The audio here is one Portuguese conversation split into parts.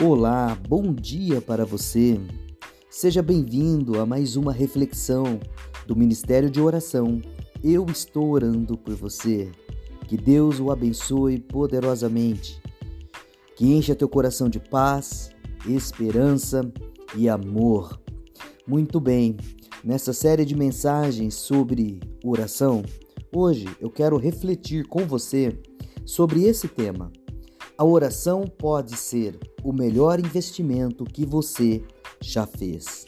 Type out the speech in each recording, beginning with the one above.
Olá, bom dia para você. Seja bem-vindo a mais uma reflexão do Ministério de Oração. Eu estou orando por você. Que Deus o abençoe poderosamente. Que encha teu coração de paz, esperança e amor. Muito bem, nessa série de mensagens sobre oração, hoje eu quero refletir com você sobre esse tema a oração pode ser o melhor investimento que você já fez.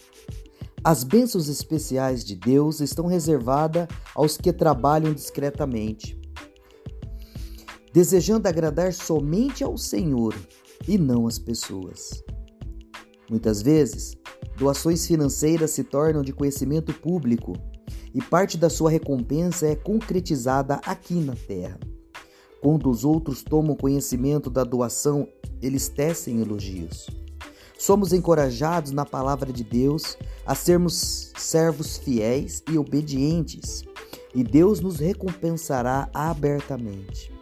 As bênçãos especiais de Deus estão reservadas aos que trabalham discretamente, desejando agradar somente ao Senhor e não às pessoas. Muitas vezes, doações financeiras se tornam de conhecimento público e parte da sua recompensa é concretizada aqui na terra. Quando os outros tomam conhecimento da doação, eles tecem elogios. Somos encorajados na palavra de Deus a sermos servos fiéis e obedientes, e Deus nos recompensará abertamente.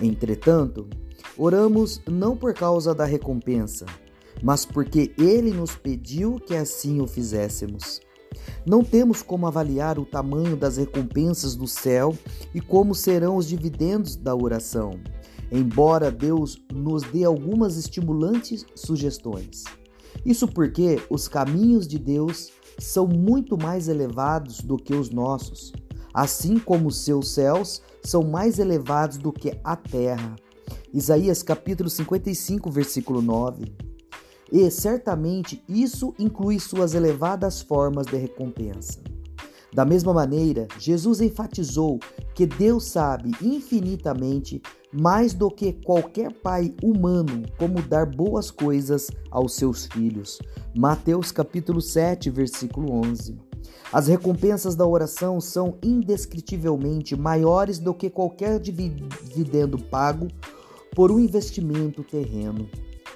Entretanto, oramos não por causa da recompensa, mas porque Ele nos pediu que assim o fizéssemos. Não temos como avaliar o tamanho das recompensas do céu e como serão os dividendos da oração, embora Deus nos dê algumas estimulantes sugestões. Isso porque os caminhos de Deus são muito mais elevados do que os nossos, assim como os seus céus são mais elevados do que a terra. Isaías capítulo 55, versículo 9 e certamente isso inclui suas elevadas formas de recompensa. Da mesma maneira, Jesus enfatizou que Deus sabe infinitamente mais do que qualquer pai humano como dar boas coisas aos seus filhos. Mateus capítulo 7, versículo 11. As recompensas da oração são indescritivelmente maiores do que qualquer dividendo pago por um investimento terreno.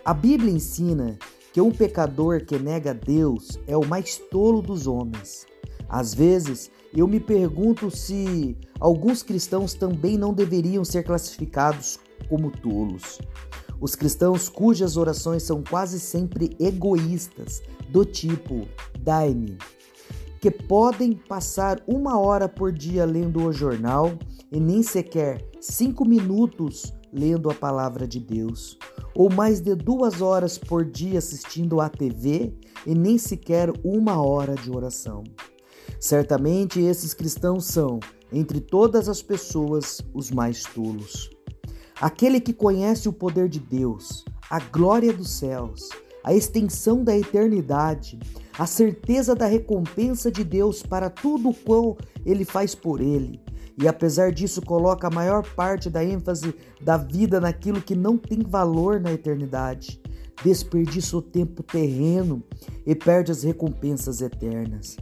A Bíblia ensina que um pecador que nega Deus é o mais tolo dos homens. Às vezes, eu me pergunto se alguns cristãos também não deveriam ser classificados como tolos. Os cristãos cujas orações são quase sempre egoístas, do tipo dai-me, que podem passar uma hora por dia lendo o jornal e nem sequer cinco minutos lendo a palavra de Deus, ou mais de duas horas por dia assistindo à TV e nem sequer uma hora de oração. Certamente esses cristãos são, entre todas as pessoas, os mais tolos. Aquele que conhece o poder de Deus, a glória dos céus, a extensão da eternidade, a certeza da recompensa de Deus para tudo o qual ele faz por ele, e apesar disso coloca a maior parte da ênfase da vida naquilo que não tem valor na eternidade. Desperdiça o tempo terreno e perde as recompensas eternas.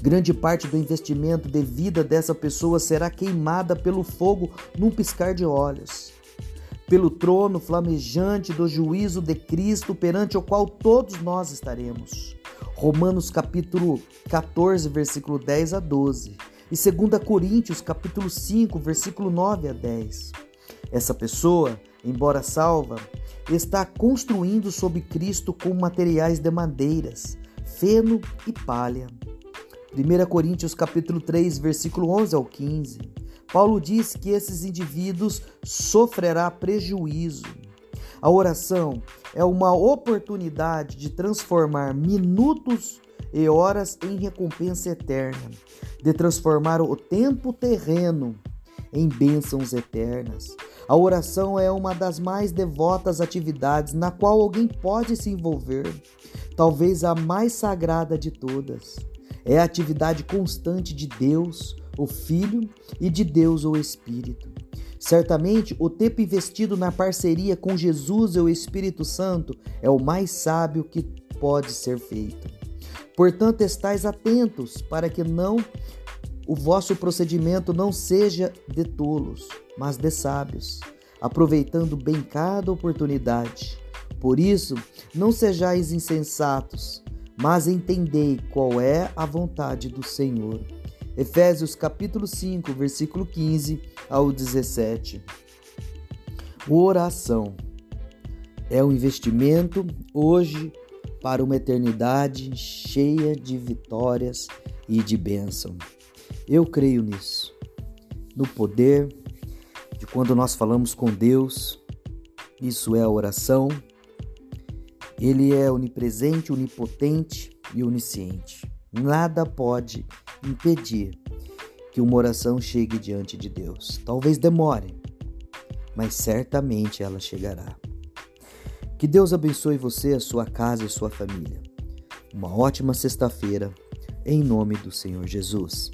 Grande parte do investimento de vida dessa pessoa será queimada pelo fogo num piscar de olhos. Pelo trono flamejante do juízo de Cristo perante o qual todos nós estaremos. Romanos capítulo 14, versículo 10 a 12 e 2 Coríntios capítulo 5, versículo 9 a 10. Essa pessoa, embora salva, está construindo sobre Cristo com materiais de madeiras, feno e palha. 1 Coríntios capítulo 3, versículo 11 ao 15. Paulo diz que esses indivíduos sofrerá prejuízo. A oração é uma oportunidade de transformar minutos e horas em recompensa eterna, de transformar o tempo terreno em bênçãos eternas. A oração é uma das mais devotas atividades na qual alguém pode se envolver, talvez a mais sagrada de todas. É a atividade constante de Deus, o Filho, e de Deus, o Espírito. Certamente, o tempo investido na parceria com Jesus e o Espírito Santo é o mais sábio que pode ser feito. Portanto, estais atentos para que não o vosso procedimento não seja de tolos, mas de sábios, aproveitando bem cada oportunidade. Por isso, não sejais insensatos, mas entendei qual é a vontade do Senhor. Efésios capítulo 5, versículo 15 ao 17. Oração. é um investimento hoje para uma eternidade cheia de vitórias e de bênção. Eu creio nisso, no poder de quando nós falamos com Deus, isso é a oração. Ele é onipresente, onipotente e onisciente. Nada pode impedir que uma oração chegue diante de Deus. Talvez demore, mas certamente ela chegará. Que Deus abençoe você, a sua casa e sua família. Uma ótima sexta-feira, em nome do Senhor Jesus.